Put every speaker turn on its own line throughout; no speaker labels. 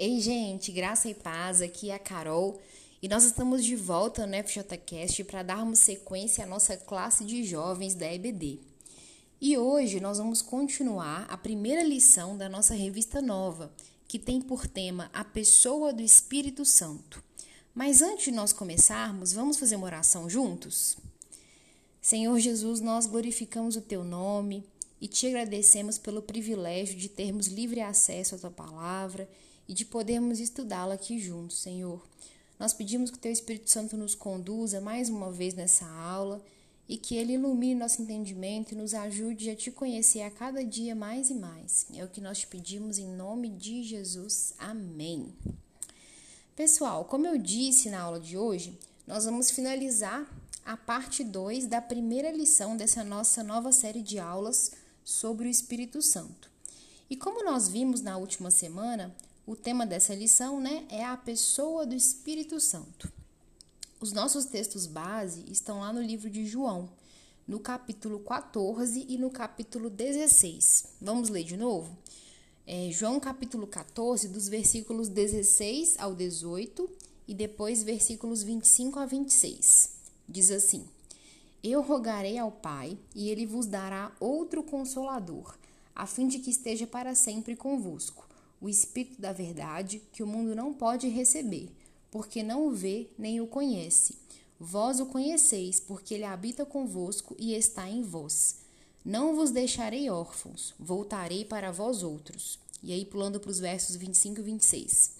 Ei, gente, graça e paz, aqui é a Carol e nós estamos de volta no FJCast para darmos sequência à nossa classe de jovens da EBD. E hoje nós vamos continuar a primeira lição da nossa revista nova, que tem por tema a pessoa do Espírito Santo. Mas antes de nós começarmos, vamos fazer uma oração juntos? Senhor Jesus, nós glorificamos o teu nome e te agradecemos pelo privilégio de termos livre acesso à tua palavra e de podermos estudá-la aqui juntos, Senhor. Nós pedimos que teu Espírito Santo nos conduza mais uma vez nessa aula e que ele ilumine nosso entendimento e nos ajude a te conhecer a cada dia mais e mais. É o que nós te pedimos em nome de Jesus. Amém. Pessoal, como eu disse na aula de hoje, nós vamos finalizar a parte 2 da primeira lição dessa nossa nova série de aulas sobre o Espírito Santo. E como nós vimos na última semana, o tema dessa lição né, é a pessoa do Espírito Santo. Os nossos textos base estão lá no livro de João, no capítulo 14 e no capítulo 16. Vamos ler de novo? É, João capítulo 14, dos versículos 16 ao 18 e depois versículos 25 a 26. Diz assim: eu rogarei ao Pai, e ele vos dará outro consolador, a fim de que esteja para sempre convosco, o Espírito da Verdade, que o mundo não pode receber, porque não o vê nem o conhece. Vós o conheceis, porque ele habita convosco e está em vós. Não vos deixarei órfãos, voltarei para vós outros. E aí, pulando para os versos 25 e 26.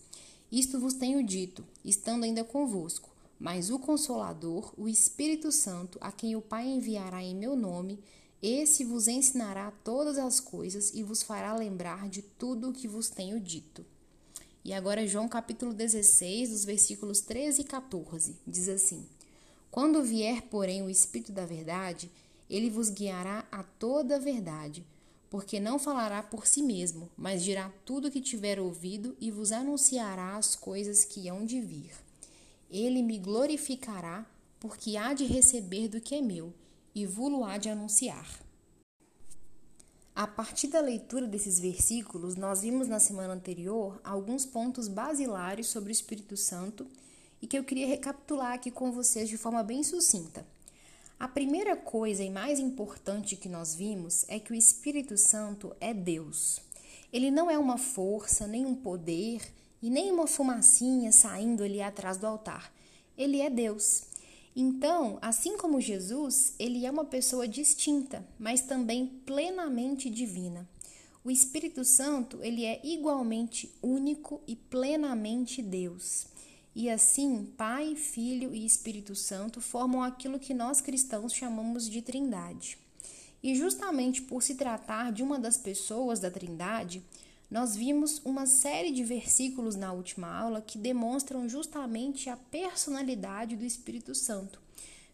Isto vos tenho dito, estando ainda convosco mas o Consolador, o Espírito Santo, a quem o Pai enviará em meu nome, esse vos ensinará todas as coisas e vos fará lembrar de tudo o que vos tenho dito. E agora João capítulo 16, dos versículos 13 e 14, diz assim: Quando vier, porém, o Espírito da verdade, ele vos guiará a toda a verdade, porque não falará por si mesmo, mas dirá tudo o que tiver ouvido e vos anunciará as coisas que hão de vir. Ele me glorificará, porque há de receber do que é meu, e vulo há de anunciar. A partir da leitura desses versículos, nós vimos na semana anterior alguns pontos basilares sobre o Espírito Santo e que eu queria recapitular aqui com vocês de forma bem sucinta. A primeira coisa e mais importante que nós vimos é que o Espírito Santo é Deus. Ele não é uma força, nem um poder, e nem uma fumacinha saindo ali atrás do altar. Ele é Deus. Então, assim como Jesus, ele é uma pessoa distinta, mas também plenamente divina. O Espírito Santo, ele é igualmente único e plenamente Deus. E assim, Pai, Filho e Espírito Santo formam aquilo que nós cristãos chamamos de Trindade. E justamente por se tratar de uma das pessoas da Trindade, nós vimos uma série de versículos na última aula que demonstram justamente a personalidade do Espírito Santo.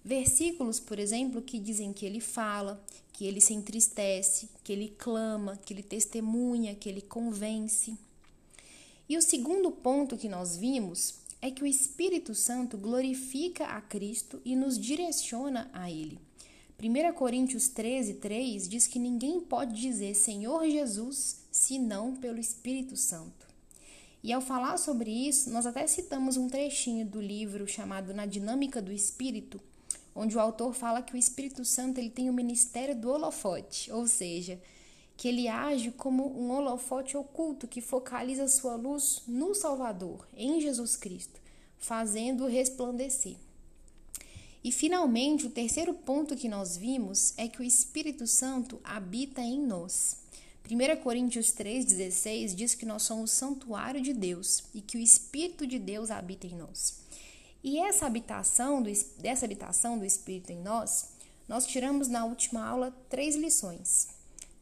Versículos, por exemplo, que dizem que ele fala, que ele se entristece, que ele clama, que ele testemunha, que ele convence. E o segundo ponto que nós vimos é que o Espírito Santo glorifica a Cristo e nos direciona a Ele. 1 Coríntios 13, 3 diz que ninguém pode dizer Senhor Jesus senão pelo Espírito Santo. E ao falar sobre isso, nós até citamos um trechinho do livro chamado Na Dinâmica do Espírito, onde o autor fala que o Espírito Santo ele tem o ministério do holofote, ou seja, que ele age como um holofote oculto que focaliza sua luz no Salvador, em Jesus Cristo, fazendo-o resplandecer. E finalmente, o terceiro ponto que nós vimos é que o Espírito Santo habita em nós. 1 Coríntios 3,16 diz que nós somos o santuário de Deus e que o Espírito de Deus habita em nós. E essa habitação do, dessa habitação do Espírito em nós, nós tiramos na última aula três lições.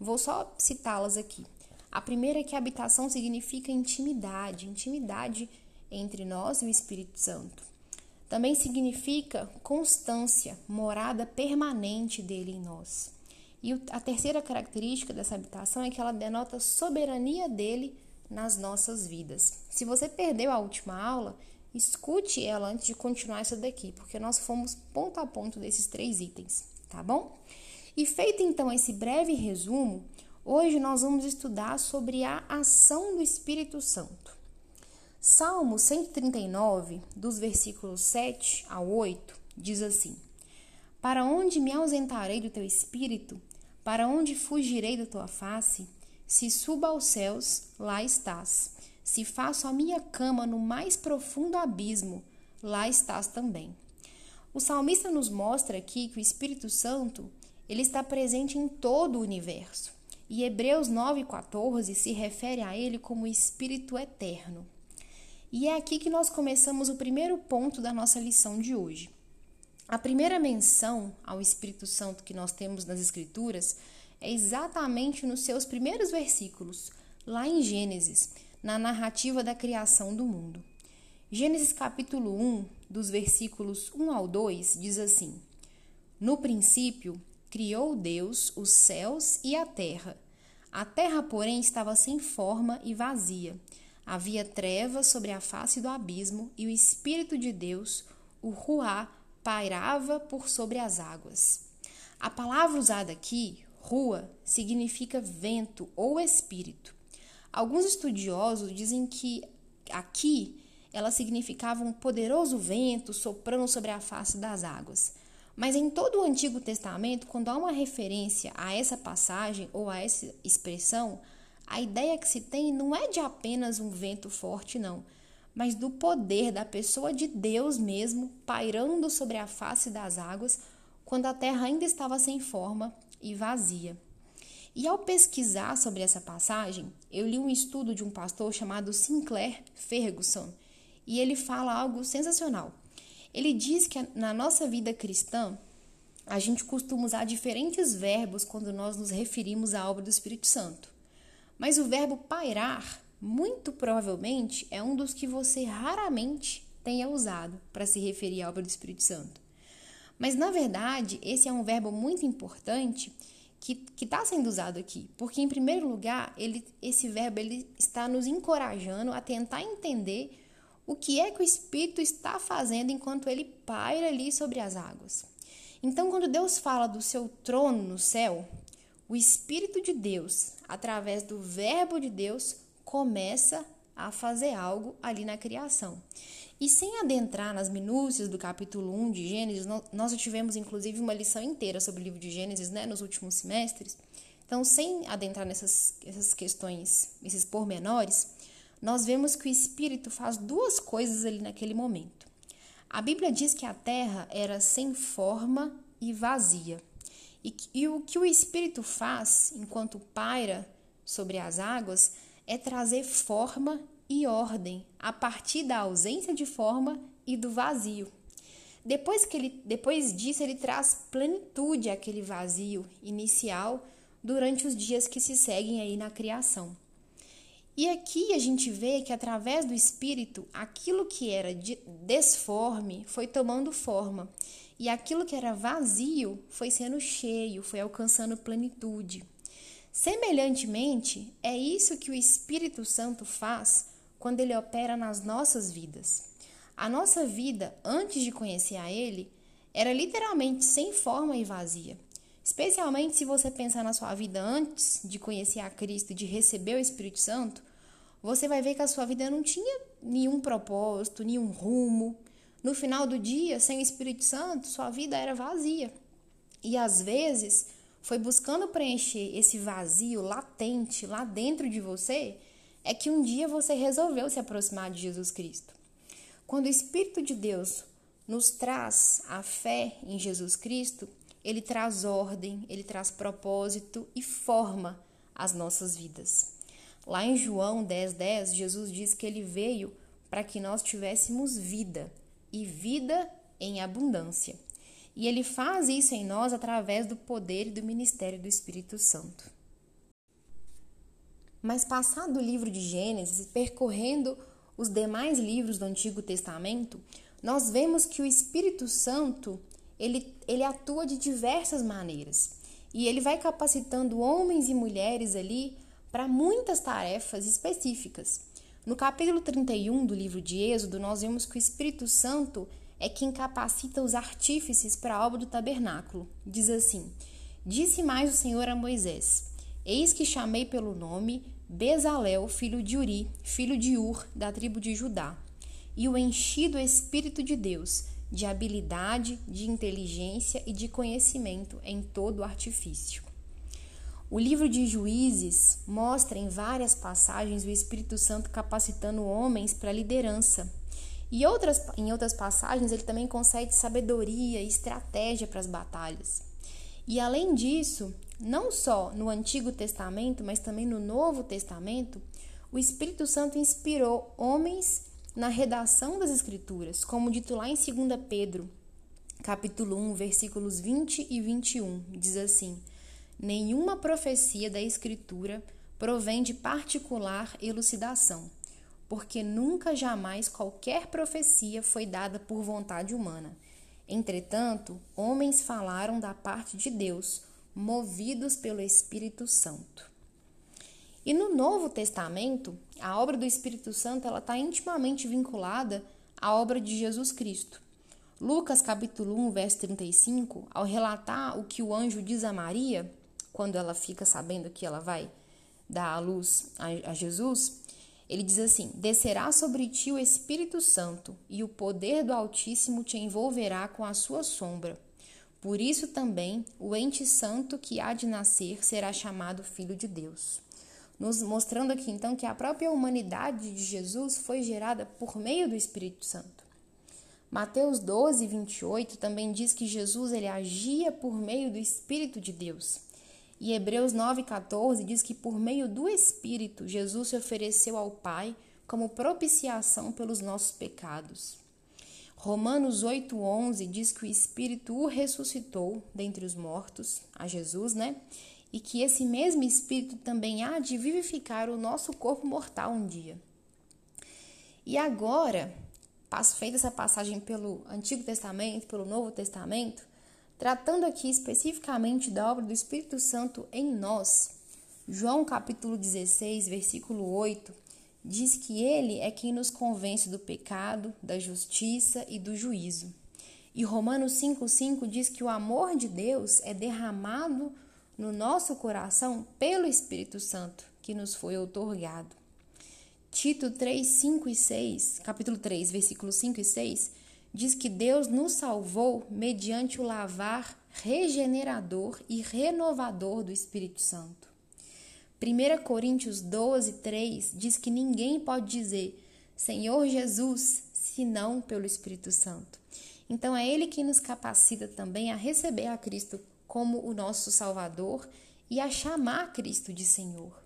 Vou só citá-las aqui. A primeira é que habitação significa intimidade, intimidade entre nós e o Espírito Santo. Também significa constância, morada permanente dele em nós. E a terceira característica dessa habitação é que ela denota soberania dele nas nossas vidas. Se você perdeu a última aula, escute ela antes de continuar essa daqui, porque nós fomos ponto a ponto desses três itens, tá bom? E feito então esse breve resumo, hoje nós vamos estudar sobre a ação do Espírito Santo. Salmo 139, dos versículos 7 a 8, diz assim: Para onde me ausentarei do teu espírito? Para onde fugirei da tua face? Se suba aos céus, lá estás. Se faço a minha cama no mais profundo abismo, lá estás também. O salmista nos mostra aqui que o Espírito Santo ele está presente em todo o universo. E Hebreus 9,14 se refere a ele como Espírito eterno. E é aqui que nós começamos o primeiro ponto da nossa lição de hoje. A primeira menção ao Espírito Santo que nós temos nas Escrituras é exatamente nos seus primeiros versículos, lá em Gênesis, na narrativa da criação do mundo. Gênesis capítulo 1, dos versículos 1 ao 2, diz assim: No princípio, criou Deus os céus e a terra. A terra, porém, estava sem forma e vazia Havia trevas sobre a face do abismo e o Espírito de Deus, o Ruá, pairava por sobre as águas. A palavra usada aqui, rua, significa vento ou espírito. Alguns estudiosos dizem que aqui ela significava um poderoso vento soprando sobre a face das águas. Mas em todo o Antigo Testamento, quando há uma referência a essa passagem ou a essa expressão, a ideia que se tem não é de apenas um vento forte, não, mas do poder da pessoa de Deus mesmo pairando sobre a face das águas quando a terra ainda estava sem forma e vazia. E ao pesquisar sobre essa passagem, eu li um estudo de um pastor chamado Sinclair Ferguson, e ele fala algo sensacional. Ele diz que na nossa vida cristã, a gente costuma usar diferentes verbos quando nós nos referimos à obra do Espírito Santo. Mas o verbo pairar, muito provavelmente, é um dos que você raramente tenha usado para se referir à obra do Espírito Santo. Mas, na verdade, esse é um verbo muito importante que está sendo usado aqui, porque, em primeiro lugar, ele, esse verbo ele está nos encorajando a tentar entender o que é que o Espírito está fazendo enquanto ele paira ali sobre as águas. Então, quando Deus fala do seu trono no céu, o Espírito de Deus, através do Verbo de Deus, começa a fazer algo ali na criação. E sem adentrar nas minúcias do capítulo 1 de Gênesis, nós tivemos inclusive uma lição inteira sobre o livro de Gênesis né, nos últimos semestres. Então, sem adentrar nessas essas questões, esses pormenores, nós vemos que o Espírito faz duas coisas ali naquele momento. A Bíblia diz que a terra era sem forma e vazia. E, e o que o Espírito faz enquanto paira sobre as águas é trazer forma e ordem a partir da ausência de forma e do vazio. Depois, que ele, depois disso, ele traz plenitude àquele vazio inicial durante os dias que se seguem aí na criação. E aqui a gente vê que através do Espírito, aquilo que era desforme foi tomando forma e aquilo que era vazio foi sendo cheio, foi alcançando plenitude. Semelhantemente, é isso que o Espírito Santo faz quando ele opera nas nossas vidas. A nossa vida, antes de conhecer a Ele, era literalmente sem forma e vazia. Especialmente se você pensar na sua vida antes de conhecer a Cristo de receber o Espírito Santo, você vai ver que a sua vida não tinha nenhum propósito, nenhum rumo, no final do dia, sem o Espírito Santo, sua vida era vazia. E às vezes, foi buscando preencher esse vazio latente lá dentro de você, é que um dia você resolveu se aproximar de Jesus Cristo. Quando o Espírito de Deus nos traz a fé em Jesus Cristo, ele traz ordem, ele traz propósito e forma às nossas vidas. Lá em João 10,10, 10, Jesus diz que ele veio para que nós tivéssemos vida e vida em abundância. E ele faz isso em nós através do poder e do ministério do Espírito Santo. Mas passado o livro de Gênesis, percorrendo os demais livros do Antigo Testamento, nós vemos que o Espírito Santo, ele, ele atua de diversas maneiras. E ele vai capacitando homens e mulheres ali para muitas tarefas específicas. No capítulo 31 do livro de Êxodo, nós vemos que o Espírito Santo é quem capacita os artífices para a obra do tabernáculo. Diz assim: Disse mais o Senhor a Moisés: Eis que chamei pelo nome Bezalel, filho de Uri, filho de Ur, da tribo de Judá, e o enchi do Espírito de Deus, de habilidade, de inteligência e de conhecimento em todo o artifício. O livro de Juízes mostra em várias passagens o Espírito Santo capacitando homens para liderança. E outras, em outras passagens ele também concede sabedoria e estratégia para as batalhas. E além disso, não só no Antigo Testamento, mas também no Novo Testamento, o Espírito Santo inspirou homens na redação das Escrituras, como dito lá em 2 Pedro, capítulo 1, versículos 20 e 21, diz assim: Nenhuma profecia da Escritura provém de particular elucidação, porque nunca jamais qualquer profecia foi dada por vontade humana. Entretanto, homens falaram da parte de Deus, movidos pelo Espírito Santo. E no Novo Testamento, a obra do Espírito Santo ela está intimamente vinculada à obra de Jesus Cristo. Lucas capítulo 1, verso 35, ao relatar o que o anjo diz a Maria, quando ela fica sabendo que ela vai dar a luz a, a Jesus, ele diz assim: Descerá sobre ti o Espírito Santo, e o poder do Altíssimo te envolverá com a sua sombra. Por isso também o ente santo que há de nascer será chamado Filho de Deus nos mostrando aqui então que a própria humanidade de Jesus foi gerada por meio do Espírito Santo. Mateus 12, 28 também diz que Jesus ele agia por meio do Espírito de Deus. E Hebreus 9,14 diz que por meio do Espírito Jesus se ofereceu ao Pai como propiciação pelos nossos pecados. Romanos 8,11 diz que o Espírito o ressuscitou dentre os mortos, a Jesus, né? e que esse mesmo Espírito também há de vivificar o nosso corpo mortal um dia. E agora, feita essa passagem pelo Antigo Testamento, pelo Novo Testamento, tratando aqui especificamente da obra do Espírito Santo em nós, João capítulo 16, versículo 8, diz que ele é quem nos convence do pecado, da justiça e do juízo. E Romanos 5,5 diz que o amor de Deus é derramado no nosso coração pelo Espírito Santo que nos foi outorgado. Tito 3, 5 e 6, capítulo 3, versículos 5 e 6, diz que Deus nos salvou mediante o lavar regenerador e renovador do Espírito Santo. 1 Coríntios 12, 3 diz que ninguém pode dizer Senhor Jesus senão pelo Espírito Santo. Então é Ele que nos capacita também a receber a Cristo como o nosso Salvador e a chamar Cristo de Senhor.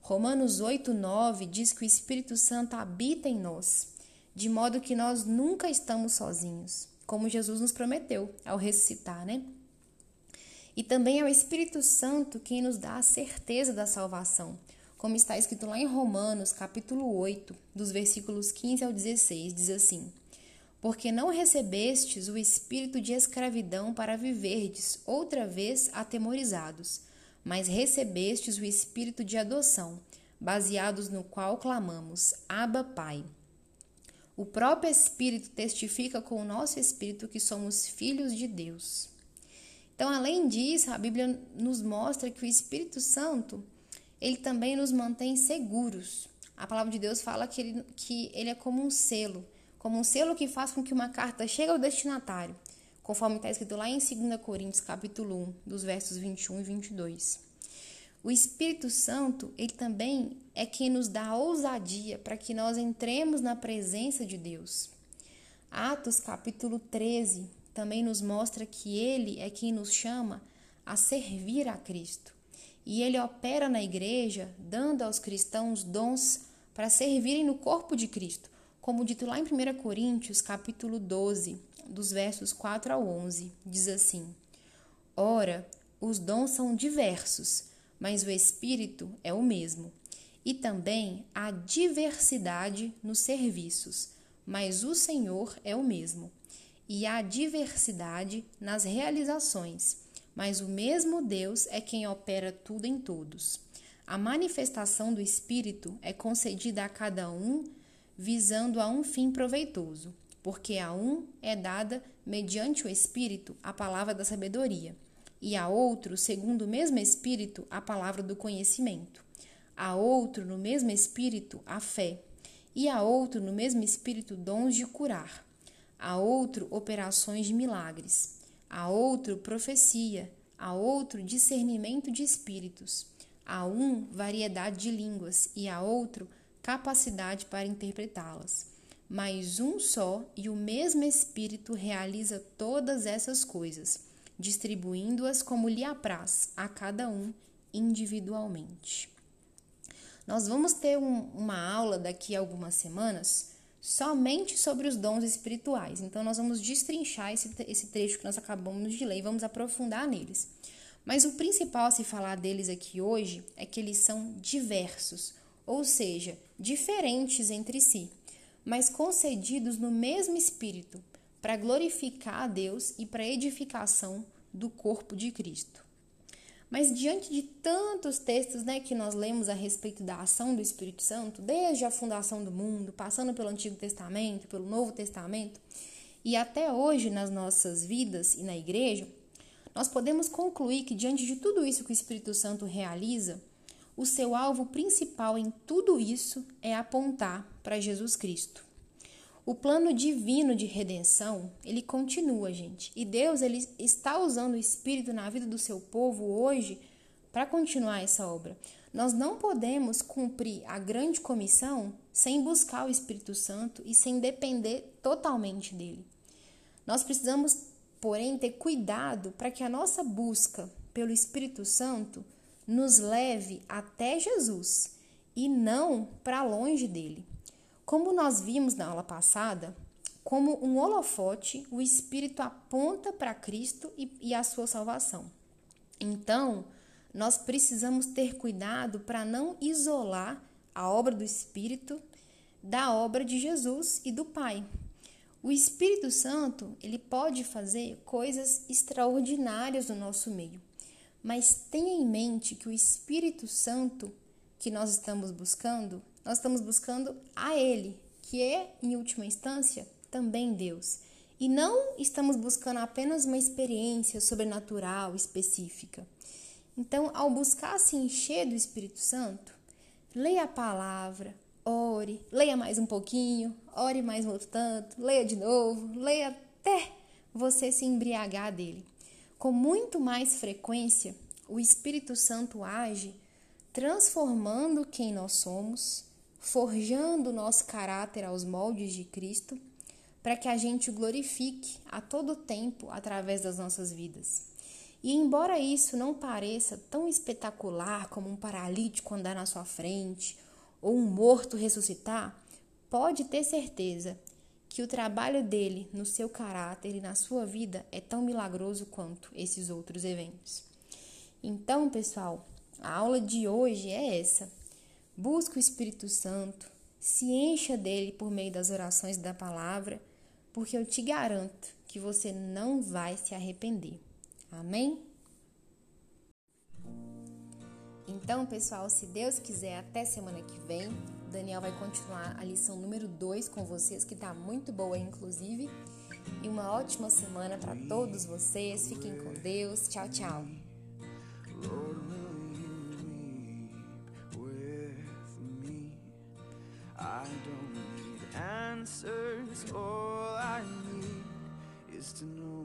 Romanos 8, 9 diz que o Espírito Santo habita em nós, de modo que nós nunca estamos sozinhos, como Jesus nos prometeu ao ressuscitar, né? E também é o Espírito Santo quem nos dá a certeza da salvação, como está escrito lá em Romanos, capítulo 8, dos versículos 15 ao 16, diz assim: porque não recebestes o espírito de escravidão para viverdes outra vez atemorizados, mas recebestes o espírito de adoção, baseados no qual clamamos: Abba, Pai. O próprio Espírito testifica com o nosso espírito que somos filhos de Deus. Então, além disso, a Bíblia nos mostra que o Espírito Santo, ele também nos mantém seguros. A palavra de Deus fala que ele, que ele é como um selo como um selo que faz com que uma carta chegue ao destinatário, conforme está escrito lá em 2 Coríntios capítulo 1, dos versos 21 e 22. O Espírito Santo, ele também é quem nos dá ousadia para que nós entremos na presença de Deus. Atos capítulo 13 também nos mostra que ele é quem nos chama a servir a Cristo. E ele opera na igreja, dando aos cristãos dons para servirem no corpo de Cristo, como dito lá em 1 Coríntios, capítulo 12, dos versos 4 ao 11, diz assim: Ora, os dons são diversos, mas o Espírito é o mesmo. E também há diversidade nos serviços, mas o Senhor é o mesmo. E há diversidade nas realizações, mas o mesmo Deus é quem opera tudo em todos. A manifestação do Espírito é concedida a cada um visando a um fim proveitoso, porque a um é dada, mediante o Espírito, a palavra da sabedoria, e a outro, segundo o mesmo Espírito, a palavra do conhecimento. a outro, no mesmo espírito, a fé, e a outro, no mesmo espírito, dons de curar, a outro, operações de milagres, a outro, profecia, a outro, discernimento de espíritos, a um, variedade de línguas, e a outro, capacidade para interpretá-las. Mas um só e o mesmo Espírito realiza todas essas coisas, distribuindo-as como lhe apraz a cada um individualmente. Nós vamos ter um, uma aula daqui a algumas semanas somente sobre os dons espirituais. Então, nós vamos destrinchar esse, esse trecho que nós acabamos de ler e vamos aprofundar neles. Mas o principal a se falar deles aqui hoje é que eles são diversos, ou seja, diferentes entre si, mas concedidos no mesmo Espírito, para glorificar a Deus e para edificação do corpo de Cristo. Mas diante de tantos textos né, que nós lemos a respeito da ação do Espírito Santo, desde a fundação do mundo, passando pelo Antigo Testamento, pelo Novo Testamento, e até hoje nas nossas vidas e na igreja, nós podemos concluir que diante de tudo isso que o Espírito Santo realiza, o seu alvo principal em tudo isso é apontar para Jesus Cristo. O plano divino de redenção, ele continua, gente. E Deus, ele está usando o Espírito na vida do seu povo hoje para continuar essa obra. Nós não podemos cumprir a grande comissão sem buscar o Espírito Santo e sem depender totalmente dele. Nós precisamos, porém, ter cuidado para que a nossa busca pelo Espírito Santo nos leve até Jesus e não para longe dele. Como nós vimos na aula passada, como um holofote, o Espírito aponta para Cristo e, e a sua salvação. Então, nós precisamos ter cuidado para não isolar a obra do Espírito da obra de Jesus e do Pai. O Espírito Santo, ele pode fazer coisas extraordinárias no nosso meio. Mas tenha em mente que o Espírito Santo que nós estamos buscando nós estamos buscando a Ele, que é, em última instância, também Deus. E não estamos buscando apenas uma experiência sobrenatural específica. Então, ao buscar se encher do Espírito Santo, leia a palavra, ore, leia mais um pouquinho, ore mais um outro tanto, leia de novo, leia até você se embriagar dele. Com muito mais frequência, o Espírito Santo age transformando quem nós somos forjando o nosso caráter aos moldes de Cristo, para que a gente o glorifique a todo tempo através das nossas vidas. E embora isso não pareça tão espetacular como um paralítico andar na sua frente ou um morto ressuscitar, pode ter certeza que o trabalho dele no seu caráter e na sua vida é tão milagroso quanto esses outros eventos. Então, pessoal, a aula de hoje é essa Busque o Espírito Santo, se encha dele por meio das orações da palavra, porque eu te garanto que você não vai se arrepender. Amém? Então, pessoal, se Deus quiser, até semana que vem. Daniel vai continuar a lição número 2 com vocês, que está muito boa, inclusive. E uma ótima semana para todos vocês. Fiquem com Deus. Tchau, tchau. I don't need answers, all I need is to know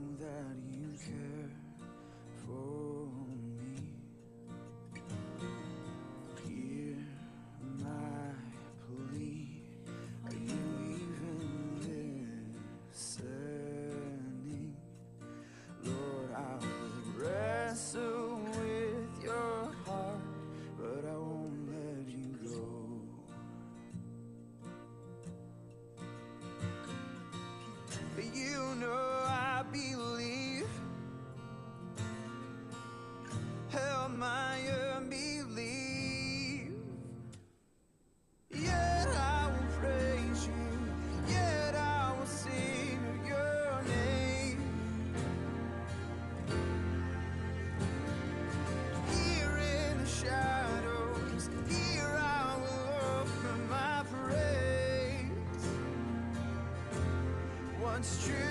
it's true.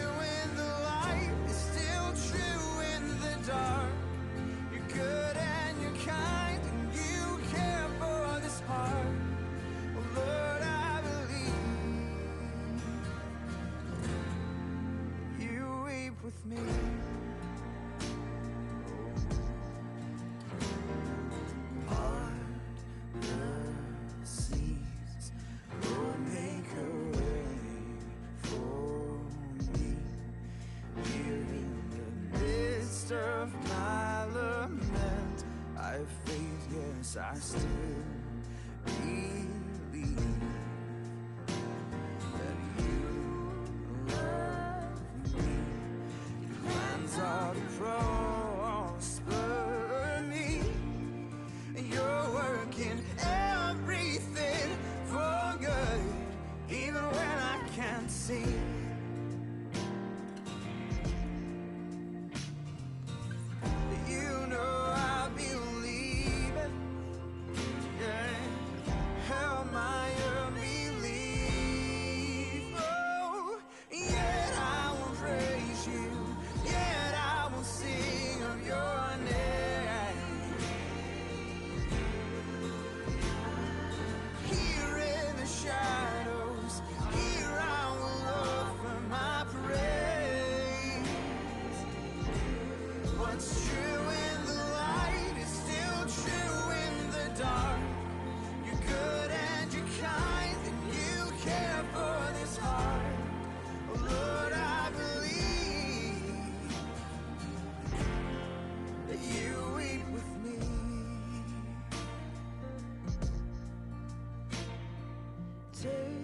I still say